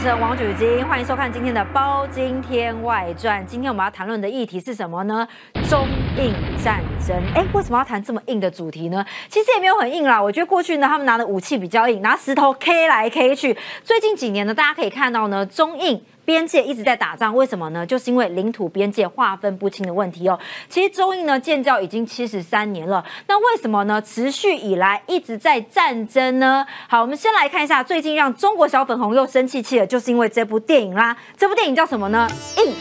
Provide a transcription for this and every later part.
持人王菊金，欢迎收看今天的《包金天外传》。今天我们要谈论的议题是什么呢？中印战争。哎，为什么要谈这么硬的主题呢？其实也没有很硬啦。我觉得过去呢，他们拿的武器比较硬，拿石头 K 来 K 去。最近几年呢，大家可以看到呢，中印。边界一直在打仗，为什么呢？就是因为领土边界划分不清的问题哦。其实中印呢建交已经七十三年了，那为什么呢？持续以来一直在战争呢？好，我们先来看一下最近让中国小粉红又生气气了，就是因为这部电影啦。这部电影叫什么呢？印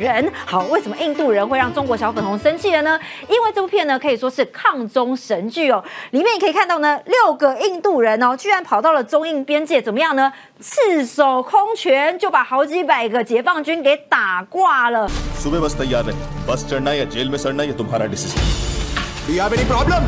人。好，为什么印度人会让中国小粉红生气了呢？因为这部片呢可以说是抗中神剧哦。里面你可以看到呢，六个印度人哦，居然跑到了中印边界，怎么样呢？赤手空拳就把好几百个解放军给打挂了。सुबह बस तैयार है बस चढ़ना या जेल में सड़ना ये तुम्हारा decision Do you have any problem?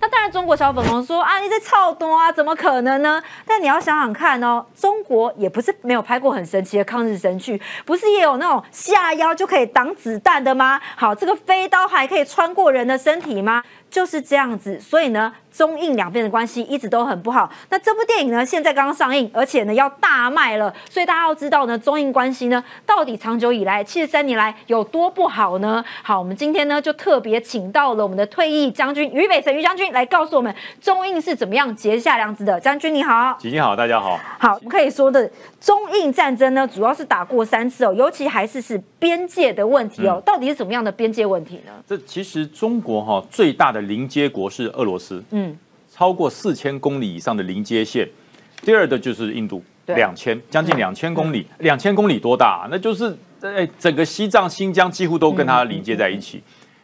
那当然，中国小粉红说啊，你在操多啊，怎么可能呢？但你要想想看哦，中国也不是没有拍过很神奇的抗日神剧，不是也有那种下腰就可以挡子弹的吗？好，这个飞刀还可以穿过人的身体吗？就是这样子，所以呢。中印两边的关系一直都很不好。那这部电影呢，现在刚刚上映，而且呢要大卖了。所以大家要知道呢，中印关系呢，到底长久以来七十三年来有多不好呢？好，我们今天呢就特别请到了我们的退役将军于北辰于将军来告诉我们中印是怎么样结下梁子的。将军你好，姐姐好，大家好。好，我们可以说的中印战争呢，主要是打过三次哦，尤其还是是边界的问题哦。到底是怎么样的边界问题呢？这其实中国哈最大的邻接国是俄罗斯。嗯。超过四千公里以上的临接线，第二的就是印度，两千将近两千公里，两千公里多大？啊那就是哎，整个西藏、新疆几乎都跟它连接在一起。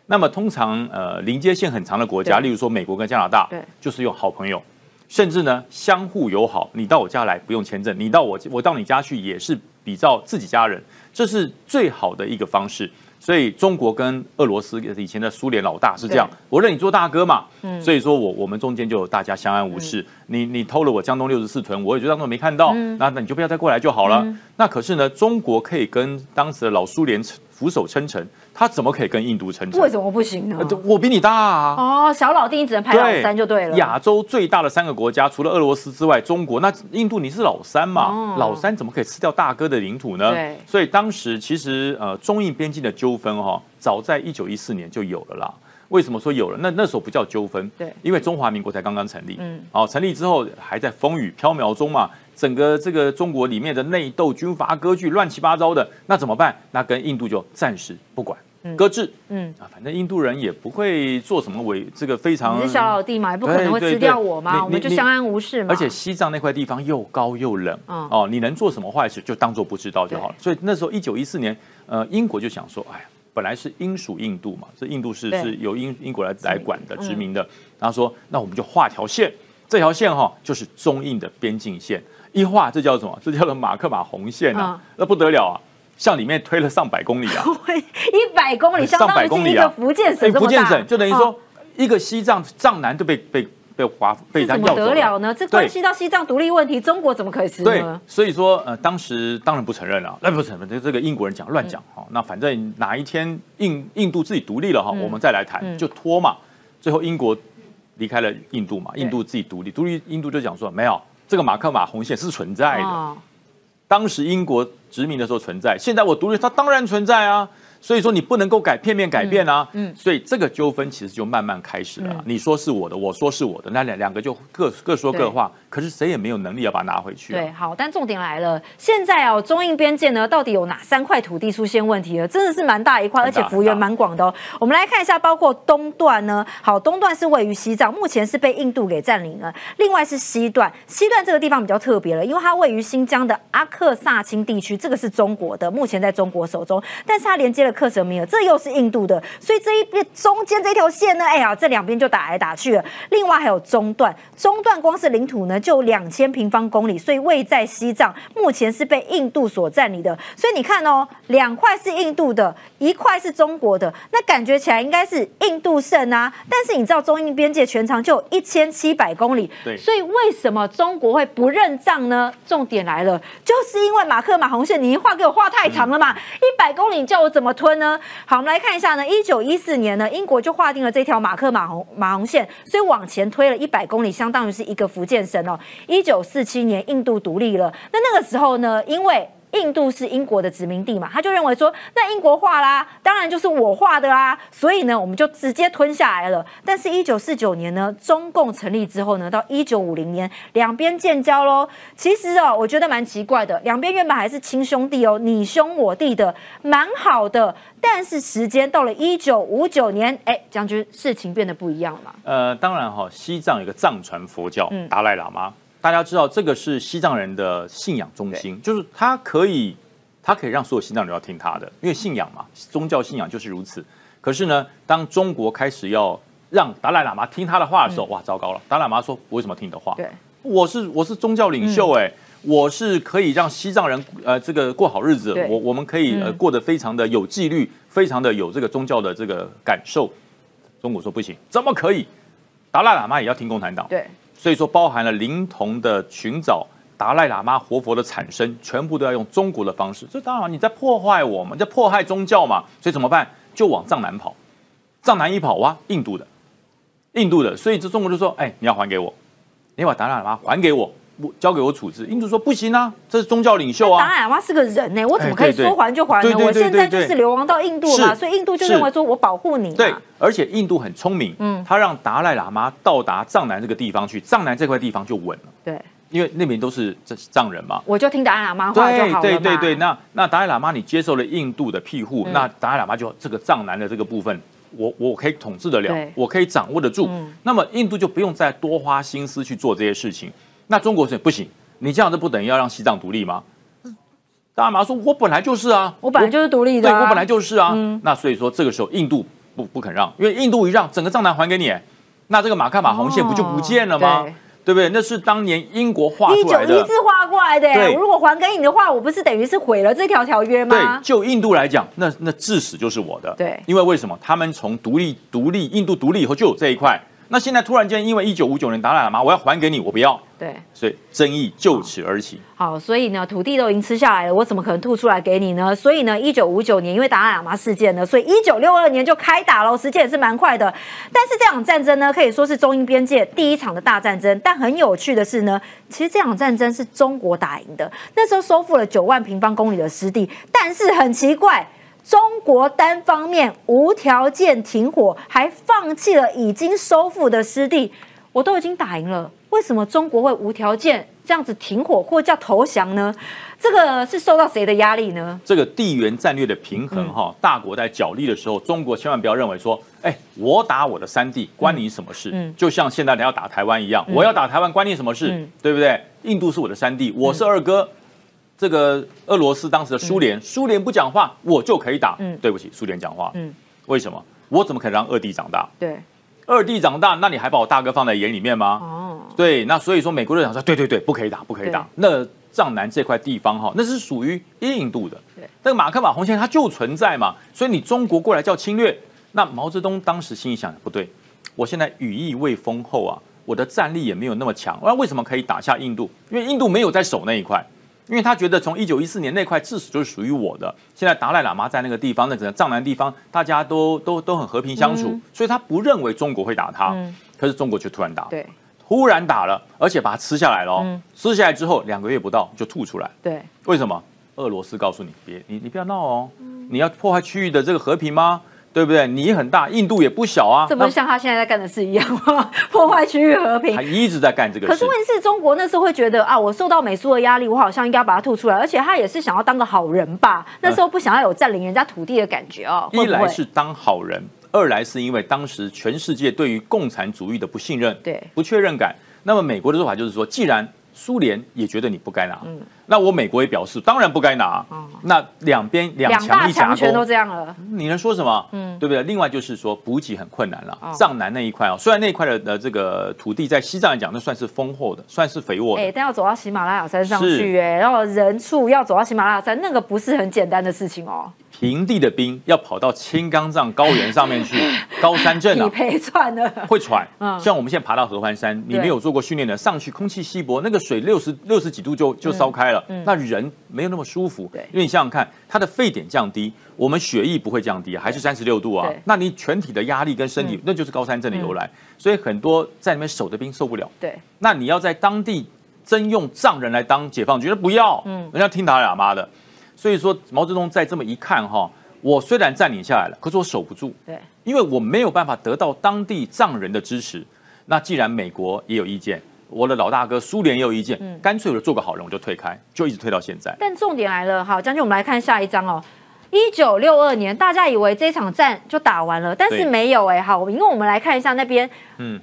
那么通常呃，临接线很长的国家，例如说美国跟加拿大，就是用好朋友，甚至呢相互友好。你到我家来不用签证，你到我我到你家去也是比照自己家人，这是最好的一个方式。所以中国跟俄罗斯以前的苏联老大是这样，我认你做大哥嘛，所以说我我们中间就大家相安无事。你你偷了我江东六十四屯，我也就当做没看到，那那你就不要再过来就好了。那可是呢，中国可以跟当时的老苏联俯首称臣。他怎么可以跟印度称臣？为什么不行呢？我比你大啊！哦，小老弟，你只能排老三就对了。亚洲最大的三个国家，除了俄罗斯之外，中国那印度你是老三嘛？老三怎么可以吃掉大哥的领土呢？对。所以当时其实呃，中印边境的纠纷哈，早在一九一四年就有了啦。为什么说有了？那那时候不叫纠纷，对，因为中华民国才刚刚成立，嗯，好，成立之后还在风雨飘渺中嘛，整个这个中国里面的内斗、军阀割据、乱七八糟的，那怎么办？那跟印度就暂时不管。搁置，嗯啊，反正印度人也不会做什么违这个非常。你是小老弟嘛，也不可能会吃掉我嘛，我们就相安无事嘛。而且西藏那块地方又高又冷，哦，你能做什么坏事就当做不知道就好了。所以那时候一九一四年，呃，英国就想说，哎呀，本来是英属印度嘛，这印度是是由英英国来来管的殖民的，然后说那我们就画条线，这条线哈就是中印的边境线，一画这叫什么？这叫做马克马红线啊，那不得了啊！向里面推了上百公里啊！一百公里，上百公里啊福建省福建省就等于说一个西藏藏南都被被被划被他要走得了呢？这关系到西藏独立问题，中国怎么可以吃呢？对，所以说呃，当时当然不承认了，那不承认，这这个英国人讲乱讲哈。那反正哪一天印印度自己独立了哈，我们再来谈，就拖嘛。最后英国离开了印度嘛，印度自己独立，独立印度就讲说没有这个马克马红线是存在的。当时英国殖民的时候存在，现在我独立，它当然存在啊。所以说你不能够改片面改变啊，嗯，所以这个纠纷其实就慢慢开始了。你说是我的，我说是我的，那两两个就各各说各话，可是谁也没有能力要把它拿回去。对，好，但重点来了，现在哦，中印边界呢，到底有哪三块土地出现问题了？真的是蛮大一块，而且幅员蛮广的哦。我们来看一下，包括东段呢，好，东段是位于西藏，目前是被印度给占领了。另外是西段，西段这个地方比较特别了，因为它位于新疆的阿克萨钦地区，这个是中国的，目前在中国手中，但是它连接了。克什米尔，这又是印度的，所以这一边中间这条线呢，哎呀，这两边就打来打去了。另外还有中段，中段光是领土呢就两千平方公里，所以位在西藏，目前是被印度所占领的。所以你看哦，两块是印度的，一块是中国的，那感觉起来应该是印度胜啊。但是你知道中印边界全长就一千七百公里，对，所以为什么中国会不认账呢？重点来了，就是因为马克马红线，你一画给我画太长了嘛，一百公里你叫我怎么？吞呢？好，我们来看一下呢，一九一四年呢，英国就划定了这条马克马红马红线，所以往前推了一百公里，相当于是一个福建省哦。一九四七年，印度独立了，那那个时候呢，因为印度是英国的殖民地嘛，他就认为说，那英国画啦，当然就是我画的啦，所以呢，我们就直接吞下来了。但是，一九四九年呢，中共成立之后呢，到一九五零年，两边建交喽。其实哦，我觉得蛮奇怪的，两边原本还是亲兄弟哦，你兄我弟的，蛮好的。但是时间到了一九五九年，哎，将军，事情变得不一样了嘛？呃，当然哈，西藏有个藏传佛教，达赖喇嘛。大家知道这个是西藏人的信仰中心，就是他可以，他可以让所有西藏人要听他的，因为信仰嘛，宗教信仰就是如此。可是呢，当中国开始要让达赖喇嘛听他的话的时候，哇，糟糕了！达赖喇嘛说：“我为什么听你的话？对，我是我是宗教领袖，哎，我是可以让西藏人呃这个过好日子，我我们可以呃过得非常的有纪律，非常的有这个宗教的这个感受。”中国说不行，怎么可以？达赖喇嘛也要听共产党。对。所以说，包含了灵童的寻找、达赖喇嘛活佛的产生，全部都要用中国的方式。这当然你在破坏我们，在迫害宗教嘛。所以怎么办？就往藏南跑。藏南一跑哇，印度的，印度的。所以这中国就说：“哎，你要还给我，你把达赖喇嘛还给我。”不交给我处置，印度说不行啊，这是宗教领袖啊。达赖喇嘛是个人呢，我怎么可以说还就还呢？我现在就是流亡到印度嘛，所以印度就认为说我保护你。对，而且印度很聪明，嗯，他让达赖喇嘛到达藏南这个地方去，藏南这块地方就稳了。对，因为那边都是这藏人嘛，我就听达赖喇嘛话就好了对对对，那那达赖喇嘛你接受了印度的庇护，那达赖喇嘛就这个藏南的这个部分，我我可以统治得了，我可以掌握得住。那么印度就不用再多花心思去做这些事情。那中国是不行，你这样子不等于要让西藏独立吗？大马说：“我本来就是啊，我本来就是独立的，对我本来就是啊。”那所以说这个时候印度不不肯让，因为印度一让，整个藏南还给你，那这个马卡马红线不就不见了吗？对不对？那是当年英国画出来的，一九一四画过来的。我如果还给你的话，我不是等于是毁了这条条约吗？对，就印度来讲，那那至死就是我的。对，因为为什么？他们从独立独立，印度独立以后就有这一块。那现在突然间，因为一九五九年达赖喇嘛，我要还给你，我不要。对，所以争议就此而起。好，所以呢，土地都已经吃下来了，我怎么可能吐出来给你呢？所以呢，一九五九年因为达赖喇嘛事件呢，所以一九六二年就开打了，时间也是蛮快的。但是这场战争呢，可以说是中英边界第一场的大战争。但很有趣的是呢，其实这场战争是中国打赢的，那时候收复了九万平方公里的失地。但是很奇怪。中国单方面无条件停火，还放弃了已经收复的失地。我都已经打赢了，为什么中国会无条件这样子停火或叫投降呢？这个是受到谁的压力呢？这个地缘战略的平衡哈，大国在角力的时候，中国千万不要认为说，哎，我打我的三地关你什么事？嗯，就像现在你要打台湾一样，我要打台湾关你什么事？对不对？印度是我的三地，我是二哥。这个俄罗斯当时的苏联，苏联不讲话，我就可以打。嗯，对不起，苏联讲话。嗯，为什么？我怎么可能让二弟长大？对，二弟长大，那你还把我大哥放在眼里面吗？哦，对，那所以说美国人讲说，对对对，不可以打，不可以打。那藏南这块地方哈，那是属于印度的。对，那个马克马洪线它就存在嘛，所以你中国过来叫侵略。那毛泽东当时心里想，不对，我现在羽翼未丰厚啊，我的战力也没有那么强，那为什么可以打下印度？因为印度没有在守那一块。因为他觉得从一九一四年那块自始就是属于我的，现在达赖喇嘛在那个地方，那整个藏南地方大家都都都很和平相处，所以他不认为中国会打他。可是中国却突然打，对，突然打了，而且把它吃下来了。吃下来之后两个月不到就吐出来。对，为什么？俄罗斯告诉你，别你你不要闹哦，你要破坏区域的这个和平吗？对不对？你很大，印度也不小啊。这不是像他现在在干的事一样吗？破坏区域和平。他一直在干这个。可是问题是中国那时候会觉得啊，我受到美苏的压力，我好像应该把它吐出来。而且他也是想要当个好人吧？那时候不想要有占领人家土地的感觉哦。一来是当好人，二来是因为当时全世界对于共产主义的不信任、对不确认感。那么美国的做法就是说，既然苏联也觉得你不该拿，嗯，那我美国也表示当然不该拿，那两边两强一夹全都这样了，你能说什么？嗯，对不对？另外就是说补给很困难了，藏南那一块哦，虽然那一块的的这个土地在西藏来讲，那算是丰厚的，算是肥沃的，哎，但要走到喜马拉雅山上去，哎，然后人畜要走到喜马拉雅山，那个不是很简单的事情哦。平地的兵要跑到青冈藏高原上面去，高山症啊，疲喘的，会喘。像我们现在爬到合欢山，你没有做过训练的，上去空气稀薄，那个水六十六十几度就就烧开了，那人没有那么舒服。对，因为你想想看，它的沸点降低，我们血液不会降低，还是三十六度啊。那你全体的压力跟身体，那就是高山症的由来。所以很多在那边守的兵受不了。对，那你要在当地征用藏人来当解放军，那不要，嗯，人家听他喇嘛的。所以说毛泽东再这么一看哈。我虽然占领下来了，可是我守不住，对，因为我没有办法得到当地藏人的支持。那既然美国也有意见，我的老大哥苏联也有意见，干脆我就做个好人，我就退开，就一直退到现在。但重点来了，好，将军，我们来看下一章哦。一九六二年，大家以为这场战就打完了，但是没有哎。好，因为我们来看一下那边，嗯，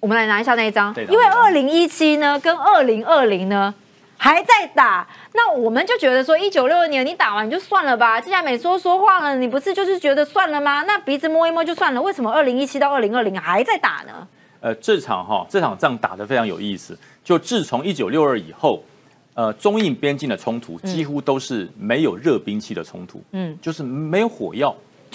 我们来拿一下那一张，因为二零一七呢跟二零二零呢。还在打，那我们就觉得说，一九六二年你打完就算了吧。既然美说说话了，你不是就是觉得算了吗？那鼻子摸一摸就算了，为什么二零一七到二零二零还在打呢？呃，这场哈这场仗打得非常有意思。就自从一九六二以后，呃，中印边境的冲突几乎都是没有热兵器的冲突，嗯，就是没有火药，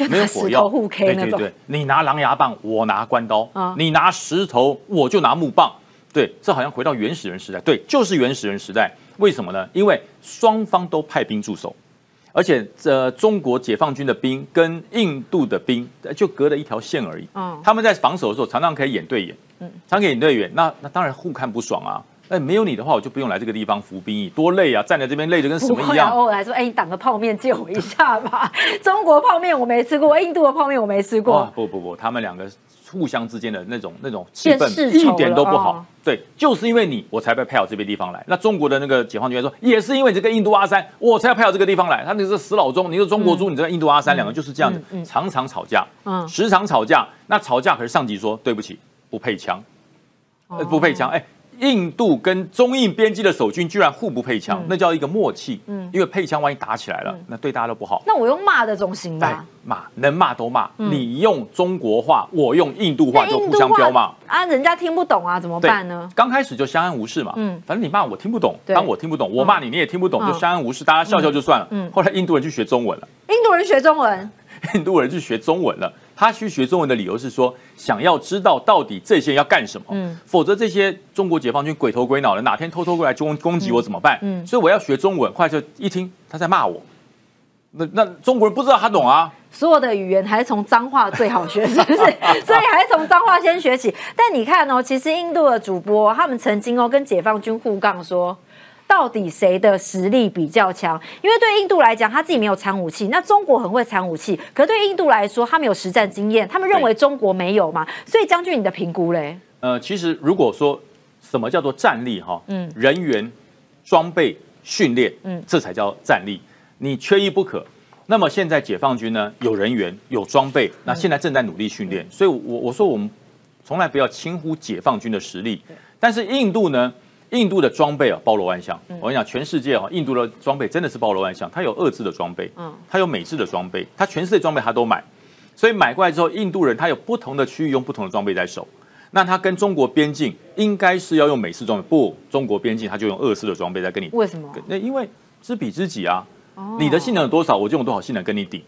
没有火药互 K 那种。对对对，你拿狼牙棒，我拿关刀，你拿石头，我就拿木棒。对，这好像回到原始人时代。对，就是原始人时代。为什么呢？因为双方都派兵驻守，而且这中国解放军的兵跟印度的兵就隔了一条线而已。嗯，他们在防守的时候常常可以演对眼。嗯，常可以演对眼，那那当然互看不爽啊。哎，没有你的话，我就不用来这个地方服兵役，多累啊！站在这边累的跟什么一样。偶尔来说，哎，你挡个泡面借我一下吧。中国泡面我没吃过，印度的泡面我没吃过。不不不，他们两个。互相之间的那种那种气氛一点都不好，对，就是因为你我才被派到这边地方来。那中国的那个解放军说，也是因为你这个印度阿三，我才要派到这个地方来。他那是死老中，你是中国猪，你这个印度阿三，两个就是这样子，常常吵架，时常吵架。那吵架可是上级说对不起，不配枪，不配枪，哎。印度跟中印边境的守军居然互不配枪，那叫一个默契。嗯，因为配枪万一打起来了，那对大家都不好。那我用骂的总行吧？骂能骂都骂。你用中国话，我用印度话，就互相飙骂啊！人家听不懂啊，怎么办呢？刚开始就相安无事嘛。嗯，反正你骂我听不懂，当我听不懂，我骂你你也听不懂，就相安无事，大家笑笑就算了。嗯，后来印度人去学中文了。印度人学中文，印度人去学中文了。他去学中文的理由是说，想要知道到底这些人要干什么，嗯，否则这些中国解放军鬼头鬼脑的，哪天偷偷过来攻攻击我怎么办？嗯，所以我要学中文。后来就一听他在骂我，那那中国人不知道他懂啊。所有的语言还是从脏话最好学，是不是？所以还是从脏话先学起。但你看哦，其实印度的主播他们曾经哦跟解放军互杠说。到底谁的实力比较强？因为对印度来讲，他自己没有产武器，那中国很会产武器。可对印度来说，他们有实战经验，他们认为中国没有嘛？所以将军，你的评估嘞？呃，其实如果说什么叫做战力哈，嗯，人员、装备、训练，嗯，这才叫战力。你缺一不可。那么现在解放军呢，有人员、有装备，那现在正在努力训练。所以，我我说我们从来不要轻忽解放军的实力。但是印度呢？印度的装备啊，包罗万象。我跟你讲，全世界啊，印度的装备真的是包罗万象。它有二制的装备，嗯，它有美制的装备，它全世界装备它都买。所以买过来之后，印度人他有不同的区域用不同的装备在守。那他跟中国边境应该是要用美式装备，不，中国边境他就用俄式的装备在跟你。为什么？那因为知彼知己啊，你的性能有多少，我就用多少性能跟你顶。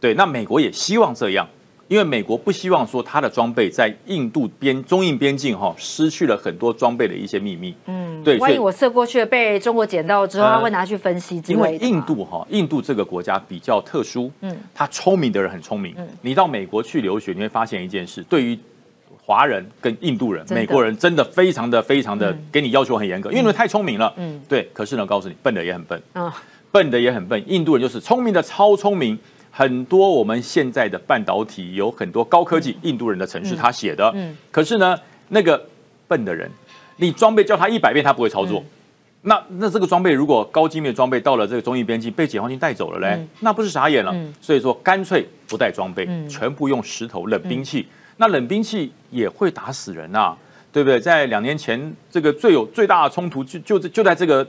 对，那美国也希望这样。因为美国不希望说他的装备在印度边中印边境哈失去了很多装备的一些秘密。嗯，对。万一我射过去被中国捡到之后，他会拿去分析。因为印度哈，印度这个国家比较特殊。嗯，他聪明的人很聪明。嗯，你到美国去留学，你会发现一件事：对于华人跟印度人、美国人，真的非常的非常的给你要求很严格，因为太聪明了。嗯，对。可是呢，告诉你，笨的也很笨。啊，笨的也很笨。印度人就是聪明的超聪明。很多我们现在的半导体有很多高科技，印度人的城市他写的，嗯，可是呢，那个笨的人，你装备叫他一百遍，他不会操作。那那这个装备如果高精密的装备到了这个中印边境被解放军带走了嘞，那不是傻眼了？所以说干脆不带装备，全部用石头冷兵器。那冷兵器也会打死人啊，对不对？在两年前这个最有最大的冲突就就就在这个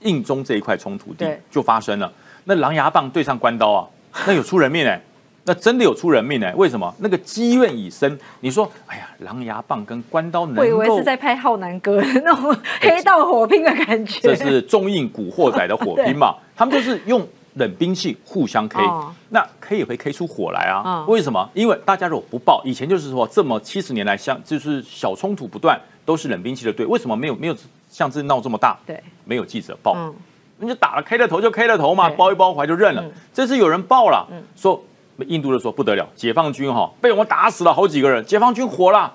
印中这一块冲突地就发生了。那狼牙棒对上关刀啊！那有出人命哎，那真的有出人命哎！为什么？那个积怨已深。你说，哎呀，狼牙棒跟关刀能够，我以为是在拍浩南哥 那种黑道火拼的感觉。这是中印古惑仔的火拼嘛？他们就是用冷兵器互相 K，那 K 也会 K 出火来啊？为什么？因为大家如果不报，以前就是说这么七十年来，相就是小冲突不断，都是冷兵器的队，为什么没有没有像这闹这么大？对，没有记者报，那就打了 K 了头就 K 了头嘛，包一包怀就认了。这次有人报了，说印度的说不得了，解放军哈被我们打死了好几个人，解放军活了。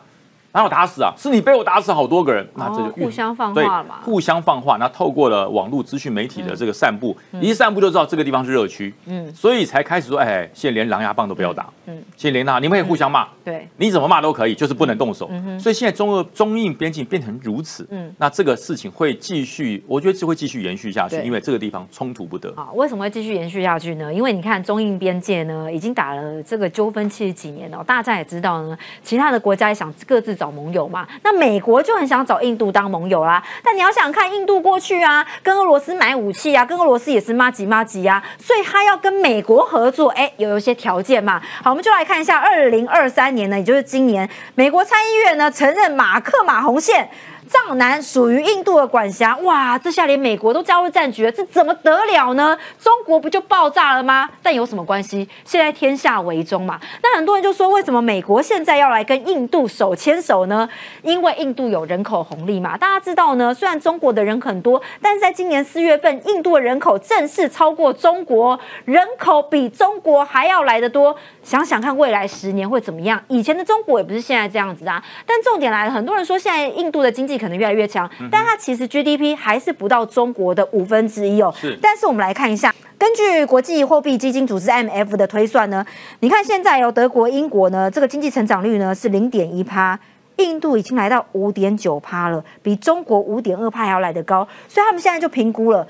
哪有打死啊？是你被我打死好多个人，那这就互相放话了嘛？互相放话，那透过了网络资讯媒体的这个散布，一散布就知道这个地方是热区，嗯，所以才开始说，哎，现在连狼牙棒都不要打，嗯，现在连那你们可以互相骂，对，你怎么骂都可以，就是不能动手，所以现在中俄中印边境变成如此，嗯，那这个事情会继续，我觉得是会继续延续下去，因为这个地方冲突不得。啊，为什么会继续延续下去呢？因为你看中印边界呢，已经打了这个纠纷七十几年了，大家也知道呢，其他的国家也想各自找盟友嘛。那美国就很想找印度当盟友啦，但你要想看印度过去啊，跟俄罗斯买武器啊，跟俄罗斯也是妈吉妈吉啊，所以他要跟美国合作，哎，有一些条件嘛。好，我们就来看一下，二零二三年呢，也就是今年，美国参议院呢承认马克马红线。藏南属于印度的管辖，哇，这下连美国都加入战局了，这怎么得了呢？中国不就爆炸了吗？但有什么关系？现在天下为中嘛。那很多人就说，为什么美国现在要来跟印度手牵手呢？因为印度有人口红利嘛。大家知道呢，虽然中国的人很多，但是在今年四月份，印度的人口正式超过中国，人口比中国还要来得多。想想看，未来十年会怎么样？以前的中国也不是现在这样子啊。但重点来了，很多人说现在印度的经济可能越来越强，但它其实 GDP 还是不到中国的五分之一哦。是。但是我们来看一下，根据国际货币基金组织 IMF 的推算呢，你看现在有德国、英国呢，这个经济成长率呢是零点一趴，印度已经来到五点九趴了，比中国五点二趴还要来得高，所以他们现在就评估了。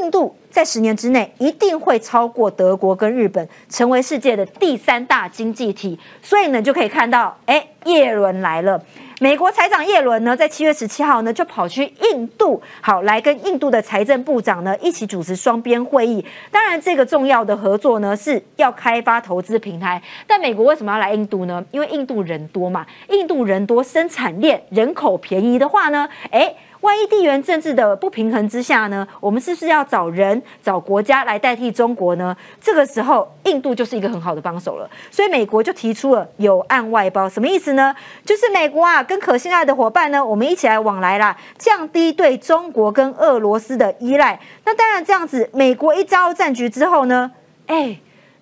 印度在十年之内一定会超过德国跟日本，成为世界的第三大经济体。所以呢，就可以看到，哎，耶伦来了。美国财长耶伦呢，在七月十七号呢，就跑去印度，好来跟印度的财政部长呢一起主持双边会议。当然，这个重要的合作呢，是要开发投资平台。但美国为什么要来印度呢？因为印度人多嘛，印度人多，生产链人口便宜的话呢，哎。万一地缘政治的不平衡之下呢，我们是不是要找人、找国家来代替中国呢？这个时候，印度就是一个很好的帮手了。所以美国就提出了有案外包，什么意思呢？就是美国啊，跟可信赖的伙伴呢，我们一起来往来啦，降低对中国跟俄罗斯的依赖。那当然，这样子，美国一招战局之后呢，哎。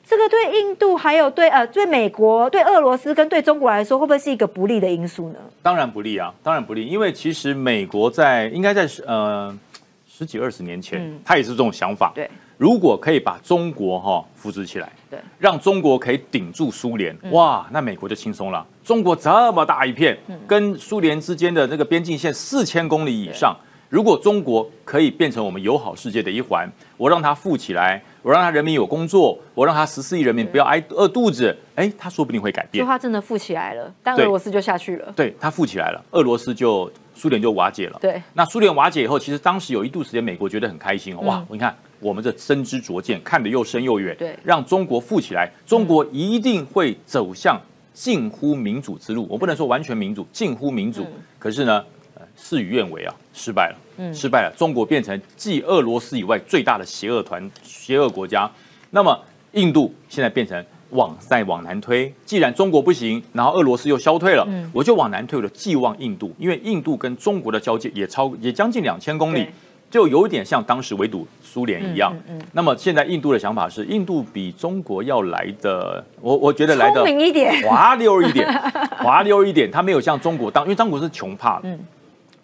这个对印度还有对呃对美国对俄罗斯跟对中国来说，会不会是一个不利的因素呢？当然不利啊，当然不利，因为其实美国在应该在呃十几二十年前，他也是这种想法。对，如果可以把中国哈扶植起来，对，让中国可以顶住苏联，哇，那美国就轻松了。中国这么大一片，跟苏联之间的这个边境线四千公里以上。如果中国可以变成我们友好世界的一环，我让它富起来，我让他人民有工作，我让它十四亿人民不要挨饿肚子，哎，他说不定会改变。就他真的富起来了，但俄罗斯就下去了。对他富起来了，俄罗斯就苏联就瓦解了。对，那苏联瓦解以后，其实当时有一度时间，美国觉得很开心，哇，你看我们这深知灼见，看得又深又远，对，让中国富起来，中国一定会走向近乎民主之路。我不能说完全民主，近乎民主，可是呢？事与愿违啊，失败了，嗯，失败了。中国变成继俄罗斯以外最大的邪恶团、邪恶国家。那么，印度现在变成往再往南推。既然中国不行，然后俄罗斯又消退了，我就往南推，我就寄望印度，因为印度跟中国的交界也超也将近两千公里，就有点像当时围堵苏联一样。那么现在印度的想法是，印度比中国要来的，我我觉得来的聪明一点，滑溜一点，滑溜一点。他没有像中国当，因为中国是穷怕的。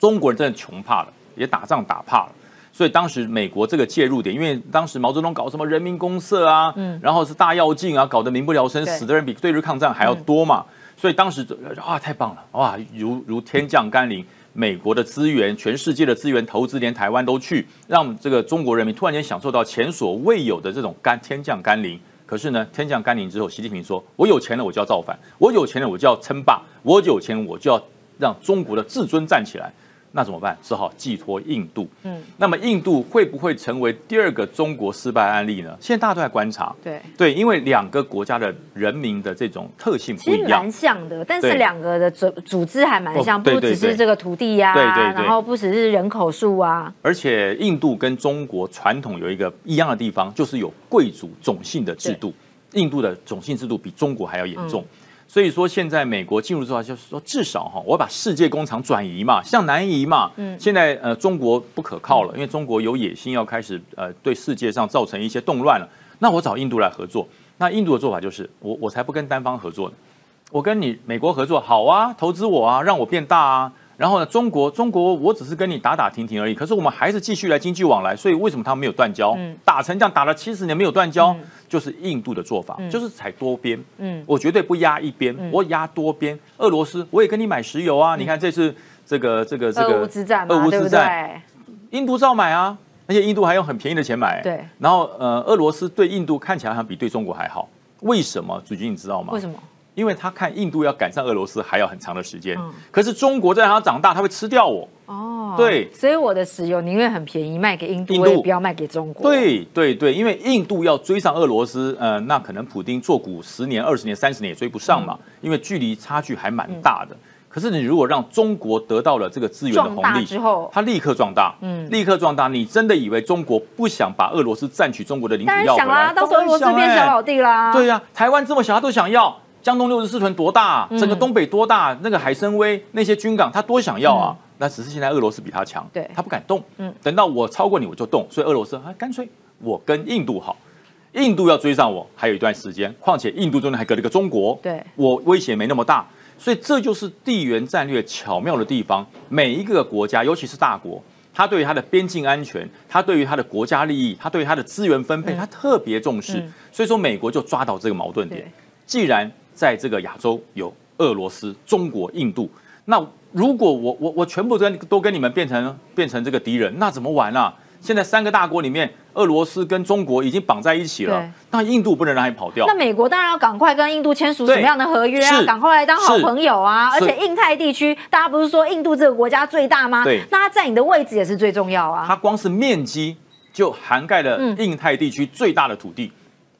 中国人真的穷怕了，也打仗打怕了，所以当时美国这个介入点，因为当时毛泽东搞什么人民公社啊，嗯，然后是大跃进啊，搞得民不聊生，死的人比对日抗战还要多嘛，所以当时啊太棒了，哇，如如天降甘霖，美国的资源，全世界的资源投资，连台湾都去，让这个中国人民突然间享受到前所未有的这种甘天降甘霖。可是呢，天降甘霖之后，习近平说，我有钱了，我就要造反，我有钱了，我就要称霸，我有钱，我就要让中国的自尊站起来。那怎么办？只好寄托印度。嗯，那么印度会不会成为第二个中国失败案例呢？现在大家都在观察。对对，因为两个国家的人民的这种特性不一样，蛮像的。但是两个的组组织还蛮像，不只是这个土地呀，对对，然后不只是人口数啊。而且印度跟中国传统有一个一样的地方，就是有贵族种姓的制度。印度的种姓制度比中国还要严重。所以说，现在美国进入之后，就是说，至少哈，我把世界工厂转移嘛，向南移嘛。嗯。现在呃，中国不可靠了，因为中国有野心要开始呃，对世界上造成一些动乱了。那我找印度来合作。那印度的做法就是，我我才不跟单方合作呢。我跟你美国合作好啊，投资我啊，让我变大啊。然后呢，中国中国我只是跟你打打停停而已。可是我们还是继续来经济往来。所以为什么他们没有断交？嗯打成这样打了七十年没有断交。就是印度的做法，就是采多边。嗯，我绝对不压一边，我压多边。俄罗斯，我也跟你买石油啊。你看这次这个这个这个俄乌之战，俄乌之战，印度照买啊，而且印度还用很便宜的钱买。对。然后呃，俄罗斯对印度看起来好像比对中国还好，为什么？主君你知道吗？为什么？因为他看印度要赶上俄罗斯还要很长的时间。嗯。可是中国在让他长大，它会吃掉我。哦对，所以我的石油宁愿很便宜卖给印度，我也不要卖给中国。对对对，因为印度要追上俄罗斯，呃，那可能普丁做股十年、二十年、三十年也追不上嘛，因为距离差距还蛮大的。可是你如果让中国得到了这个资源的红利之后，它立刻壮大，嗯，立刻壮大。你真的以为中国不想把俄罗斯占取中国的领土要回来？到时候俄罗斯变小老弟啦。对呀，台湾这么小，他都想要。江东六十四屯多大？整个东北多大？那个海参崴那些军港，他多想要啊！那只是现在俄罗斯比他强，对，他不敢动。嗯，等到我超过你，我就动。所以俄罗斯啊，干脆我跟印度好，印度要追上我还有一段时间。况且印度中间还隔了一个中国，对，我威胁没那么大。所以这就是地缘战略巧妙的地方。每一个国家，尤其是大国，他对于他的边境安全，他对于他的国家利益，他对于他的资源分配，他特别重视。所以说，美国就抓到这个矛盾点。既然在这个亚洲有俄罗斯、中国、印度，那。如果我我我全部跟都跟你们变成变成这个敌人，那怎么玩啊？现在三个大国里面，俄罗斯跟中国已经绑在一起了，那印度不能让你跑掉。那美国当然要赶快跟印度签署什么样的合约啊？赶快来当好朋友啊！而且印太地区，大家不是说印度这个国家最大吗？对，那它在你的位置也是最重要啊。它光是面积就涵盖了印太地区最大的土地。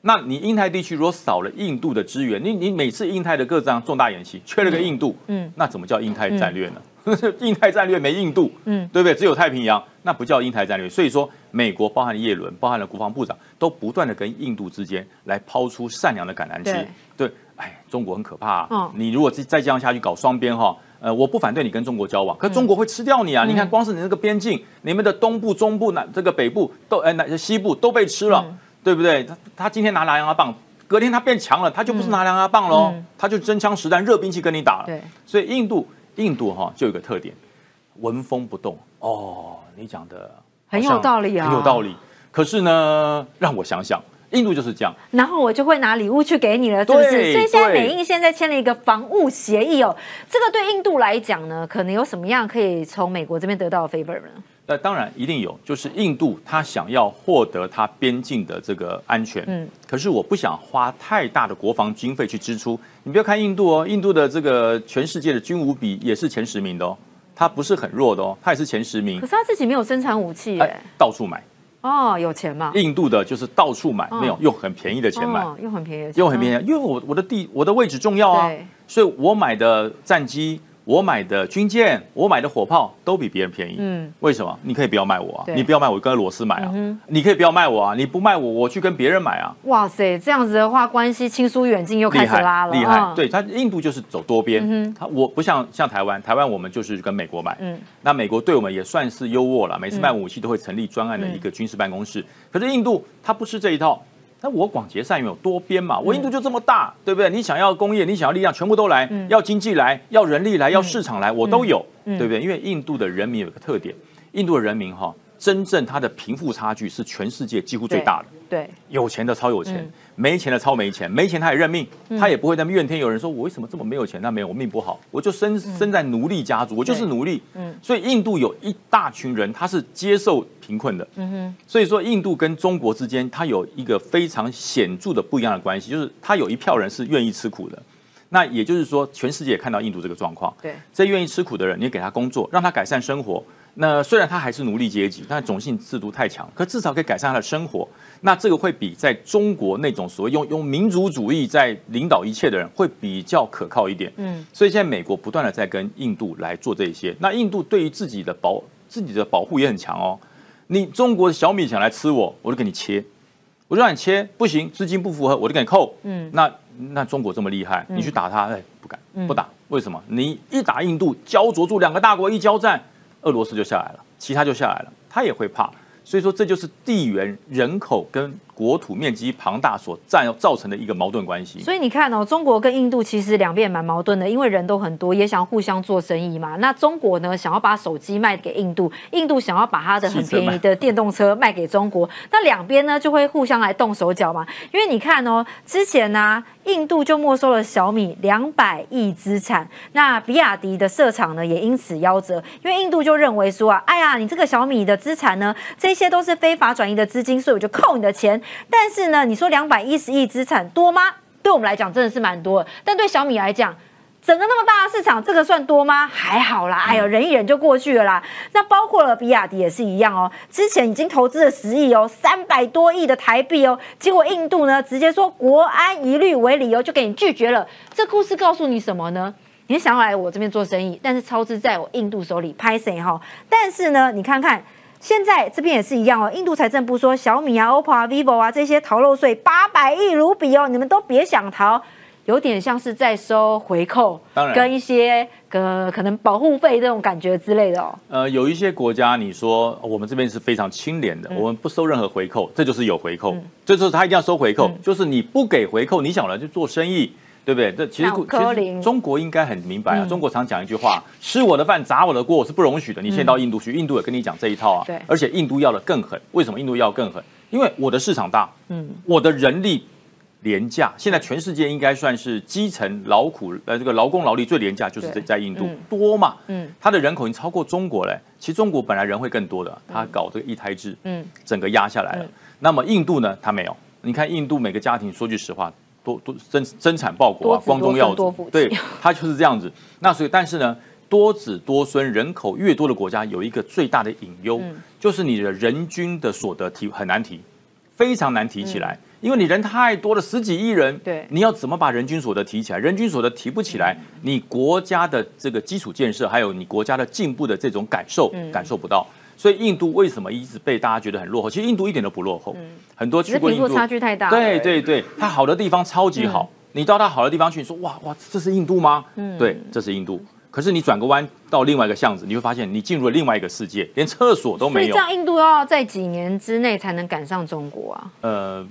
那你印太地区如果少了印度的支援，你你每次印太的各样重大演习缺了个印度，嗯，那怎么叫印太战略呢？印太战略没印度，嗯，对不对？只有太平洋，那不叫印太战略。所以说，美国包含耶伦，包含了国防部长，都不断的跟印度之间来抛出善良的橄榄枝。对，哎，中国很可怕。嗯，你如果再再这样下去搞双边哈，呃，我不反对你跟中国交往，可中国会吃掉你啊！你看，光是你那个边境，你们的东部、中部、南这个北部都哎，南西部都被吃了。对不对？他他今天拿狼牙棒，隔天他变强了，他就不是拿狼牙棒喽，他就真枪实弹、热兵器跟你打了。对，所以印度印度哈就有个特点，纹风不动。哦，你讲的很有道理啊，很有道理。可是呢，让我想想，印度就是这样，然后我就会拿礼物去给你了，是不是？所以现在美印现在签了一个防务协议哦，这个对印度来讲呢，可能有什么样可以从美国这边得到的 favor 呢？那当然一定有，就是印度他想要获得他边境的这个安全，嗯，可是我不想花太大的国防经费去支出。你不要看印度哦，印度的这个全世界的军武比也是前十名的哦，它不是很弱的哦，它也是前十名。可是他自己没有生产武器耶，到处买哦，有钱嘛？印度的就是到处买，没有用很便宜的钱买，用很便宜，用很便宜，因为我我的地我的位置重要啊，所以我买的战机。我买的军舰，我买的火炮都比别人便宜。嗯，为什么？你可以不要卖我啊，你不要卖我，跟俄罗斯买啊。你可以不要卖我啊，你不卖我，我去跟别人买啊。哇塞，这样子的话，关系亲疏远近又开始拉了。厉害，对他印度就是走多边。他我不像像台湾，台湾我们就是跟美国买。嗯，那美国对我们也算是优渥了，每次卖武器都会成立专案的一个军事办公室。可是印度他不吃这一套。那我广结善缘有多边嘛？我印度就这么大，对不对？你想要工业，你想要力量，全部都来；要经济来，要人力来，要市场来，我都有，对不对？因为印度的人民有一个特点，印度的人民哈。真正他的贫富差距是全世界几乎最大的。对，有钱的超有钱，没钱的超没钱。没钱他也认命，他也不会那么怨天。尤人说我为什么这么没有钱？那没有，我命不好，我就生生在奴隶家族，我就是奴隶。嗯，所以印度有一大群人，他是接受贫困的。嗯哼，所以说印度跟中国之间，它有一个非常显著的不一样的关系，就是他有一票人是愿意吃苦的。那也就是说，全世界也看到印度这个状况。对，这愿意吃苦的人，你给他工作，让他改善生活。那虽然他还是奴隶阶级，但种姓制度太强，可至少可以改善他的生活。那这个会比在中国那种所谓用用民族主义在领导一切的人会比较可靠一点。嗯，所以现在美国不断的在跟印度来做这些。那印度对于自己的保自己的保护也很强哦。你中国的小米想来吃我，我就给你切，我就让你切，不行，资金不符合，我就给你扣。嗯，那那中国这么厉害，你去打他，哎，不敢，不打。为什么？你一打印度，焦灼住两个大国一交战。俄罗斯就下来了，其他就下来了，他也会怕，所以说这就是地缘人口跟。国土面积庞大所占造成的一个矛盾关系，所以你看哦，中国跟印度其实两边蛮矛盾的，因为人都很多，也想互相做生意嘛。那中国呢，想要把手机卖给印度，印度想要把它的很便宜的电动车卖给中国，那两边呢就会互相来动手脚嘛。因为你看哦，之前呢，印度就没收了小米两百亿资产，那比亚迪的设厂呢也因此夭折，因为印度就认为说啊，哎呀，你这个小米的资产呢，这些都是非法转移的资金，所以我就扣你的钱。但是呢，你说两百一十亿资产多吗？对我们来讲真的是蛮多的，但对小米来讲，整个那么大的市场，这个算多吗？还好啦，哎呦，忍一忍就过去了啦。那包括了比亚迪也是一样哦，之前已经投资了十亿哦，三百多亿的台币哦，结果印度呢直接说国安疑虑为理由就给你拒绝了。这故事告诉你什么呢？你想要来我这边做生意，但是超支在我印度手里拍谁哈？但是呢，你看看。现在这边也是一样哦，印度财政部说小米啊、OPPO 啊、vivo 啊这些逃漏税八百亿卢比哦，你们都别想逃，有点像是在收回扣，当然跟一些个可能保护费这种感觉之类的哦。呃，有一些国家你说我们这边是非常清廉的，我们不收任何回扣，这就是有回扣，这就是他一定要收回扣，就是你不给回扣，你想来去做生意。对不对？这其实其实中国应该很明白啊。中国常讲一句话：“吃我的饭，砸我的锅，我是不容许的。”你现在到印度去，印度也跟你讲这一套啊。对。而且印度要的更狠。为什么印度要更狠？因为我的市场大，嗯，我的人力廉价。现在全世界应该算是基层劳苦呃这个劳工劳力最廉价，就是在在印度多嘛。嗯。它的人口已经超过中国嘞。其实中国本来人会更多的，他搞这个一胎制，嗯，整个压下来了。那么印度呢？它没有。你看印度每个家庭，说句实话。多多增增产报国啊，光宗耀祖，对，它就是这样子。那所以，但是呢，多子多孙，人口越多的国家有一个最大的隐忧，就是你的人均的所得提很难提，非常难提起来，因为你人太多了，十几亿人，对，你要怎么把人均所得提起来？人均所得提不起来，你国家的这个基础建设，还有你国家的进步的这种感受，感受不到。所以印度为什么一直被大家觉得很落后？其实印度一点都不落后，很多去过印度差距太大。对对对，它好的地方超级好，你到它好的地方去，你说哇哇，这是印度吗？嗯，对，这是印度。可是你转个弯到另外一个巷子，你会发现你进入了另外一个世界，连厕所都没有。所以这样，印度要在几年之内才能赶上中国啊？呃，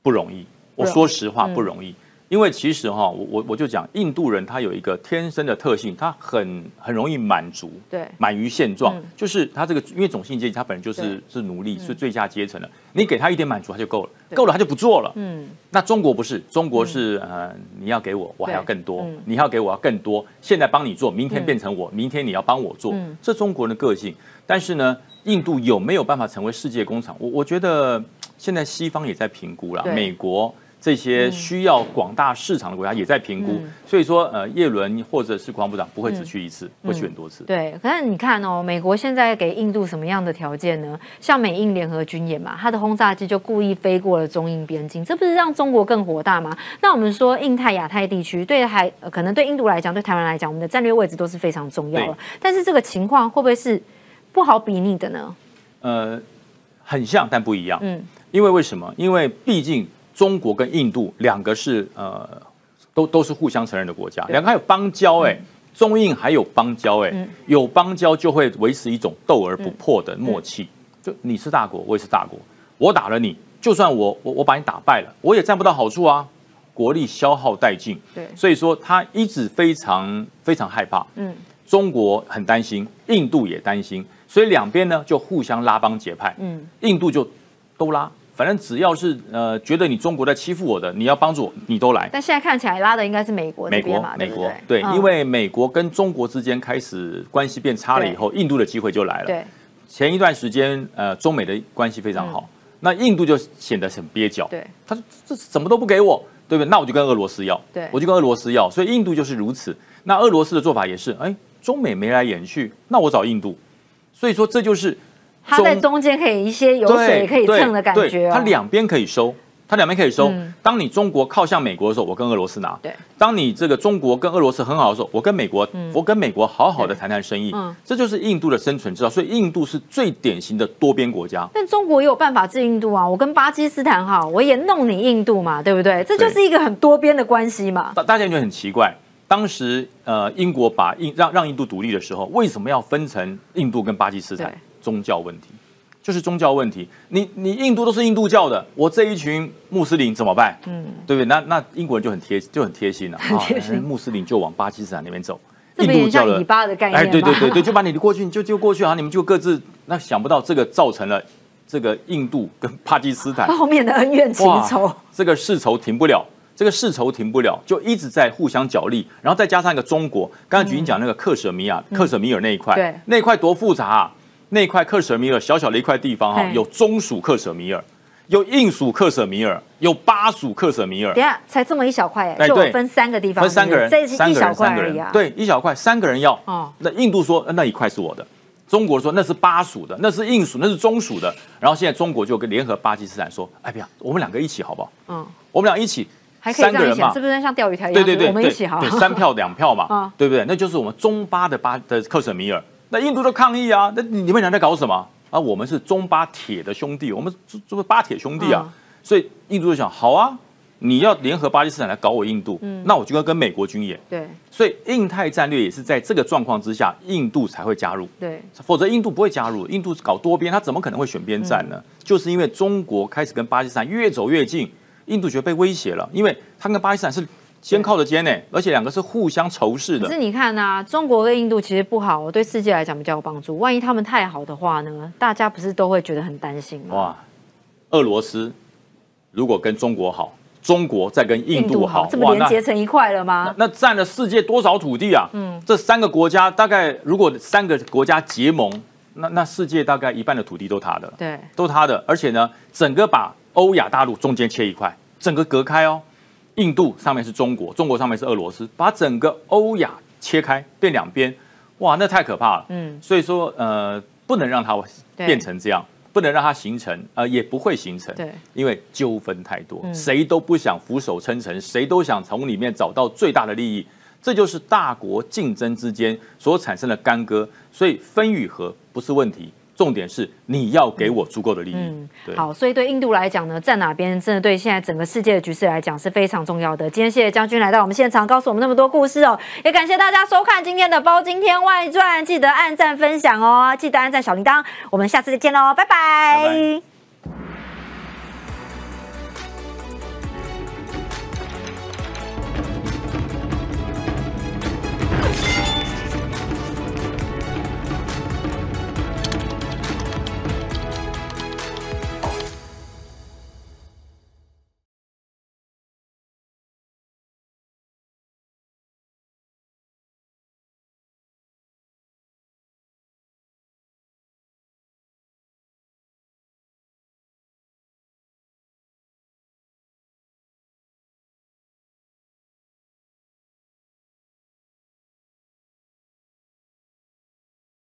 不容易。我说实话，不容易。因为其实哈，我我我就讲，印度人他有一个天生的特性，他很很容易满足，对，满于现状，就是他这个因为种姓阶级，他本来就是是奴隶，是最下阶层的，你给他一点满足他就够了，够了他就不做了。嗯，那中国不是，中国是呃，你要给我，我还要更多，你要给我要更多，现在帮你做，明天变成我，明天你要帮我做，这中国人的个性。但是呢，印度有没有办法成为世界工厂？我我觉得现在西方也在评估了，美国。这些需要广大市场的国家也在评估，所以说，呃，叶伦或者是国防部长不会只去一次，会去很多次。对，可是你看哦，美国现在给印度什么样的条件呢？像美印联合军演嘛，它的轰炸机就故意飞过了中印边境，这不是让中国更火大吗？那我们说，印太亚太地区对台，可能对印度来讲，对台湾来讲，我们的战略位置都是非常重要的。但是这个情况会不会是不好比拟的呢？呃，很像，但不一样。嗯，因为为什么？因为毕竟。中国跟印度两个是呃，都都是互相承认的国家，两个还有邦交哎，中印还有邦交哎，有邦交就会维持一种斗而不破的默契。就你是大国，我也是大国，我打了你，就算我我我把你打败了，我也占不到好处啊，国力消耗殆尽。对，所以说他一直非常非常害怕。嗯，中国很担心，印度也担心，所以两边呢就互相拉帮结派。嗯，印度就都拉。反正只要是呃觉得你中国在欺负我的，你要帮助我，你都来。但现在看起来拉的应该是美国美国美国对，因为美国跟中国之间开始关系变差了以后，印度的机会就来了。对，前一段时间呃中美的关系非常好，那印度就显得很蹩脚。对，他说这什么都不给我。对不对？那我就跟俄罗斯要，对，我就跟俄罗斯要。所以印度就是如此。那俄罗斯的做法也是，哎，中美眉来眼去，那我找印度。所以说这就是他在中间可以一些有水可以蹭的感觉，它两边可以收。它两边可以收。当你中国靠向美国的时候，我跟俄罗斯拿；对，当你这个中国跟俄罗斯很好的时候，我跟美国，我跟美国好好的谈谈生意。嗯，这就是印度的生存之道。所以印度是最典型的多边国家。但中国也有办法治印度啊！我跟巴基斯坦好，我也弄你印度嘛，对不对？这就是一个很多边的关系嘛。大大家觉得很奇怪，当时呃，英国把印让让印度独立的时候，为什么要分成印度跟巴基斯坦？宗教问题。就是宗教问题，你你印度都是印度教的，我这一群穆斯林怎么办？嗯，对不对？那那英国人就很贴就很贴心了，很贴心，穆斯林就往巴基斯坦那边走，印度教的以巴的概念，哎，对对对对，就把你的过去就就过去啊，你们就各自那想不到这个造成了这个印度跟巴基斯坦 后面的恩怨情仇，这个世仇停不了，这个世仇停不了，就一直在互相角力，然后再加上一个中国，刚才举你讲那个克什米尔，克什米尔那一块，对，那一块多复杂。啊。那块克什米尔小小的一块地方哈，有中属克什米尔，有印属克什米尔，有巴属克什米尔。等下才这么一小块哎，就分三个地方，分三个人，这是一小块而已啊。对，一小块，三个人要。哦，那印度说那一块是我的，中国说那是巴属的，那是印属，那是中属的。然后现在中国就跟联合巴基斯坦说，哎不要，我们两个一起好不好？嗯，我们俩一起，三个人嘛，是不是像钓鱼台一样？对对对，我们一起好，三票两票嘛，对不对？那就是我们中巴的巴的克什米尔。那印度的抗议啊，那你们俩在搞什么？啊，我们是中巴铁的兄弟，我们这这是巴铁兄弟啊，所以印度就想，好啊，你要联合巴基斯坦来搞我印度，那我就要跟美国军演。对，所以印太战略也是在这个状况之下，印度才会加入。对，否则印度不会加入。印度搞多边，他怎么可能会选边站呢？就是因为中国开始跟巴基斯坦越走越近，印度觉得被威胁了，因为他跟巴基斯坦是。肩靠着肩呢，而且两个是互相仇视的。可是你看啊，中国跟印度其实不好，对世界来讲比较有帮助。万一他们太好的话呢，大家不是都会觉得很担心吗？哇，俄罗斯如果跟中国好，中国再跟印度好，这么连接成一块了吗？那占了世界多少土地啊？嗯，这三个国家大概如果三个国家结盟，那那世界大概一半的土地都他的，对，都他的。而且呢，整个把欧亚大陆中间切一块，整个隔开哦。印度上面是中国，中国上面是俄罗斯，把整个欧亚切开变两边，哇，那太可怕了。嗯，所以说呃，不能让它变成这样，不能让它形成，呃，也不会形成。对，因为纠纷太多，谁都不想俯首称臣，谁都想从里面找到最大的利益，这就是大国竞争之间所产生的干戈。所以分与合不是问题。重点是你要给我足够的利益。嗯，好，所以对印度来讲呢，站哪边真的对现在整个世界的局势来讲是非常重要的。今天谢谢将军来到我们现场，告诉我们那么多故事哦，也感谢大家收看今天的《包今天外传》，记得按赞分享哦，记得按赞小铃铛，我们下次再见喽，拜拜。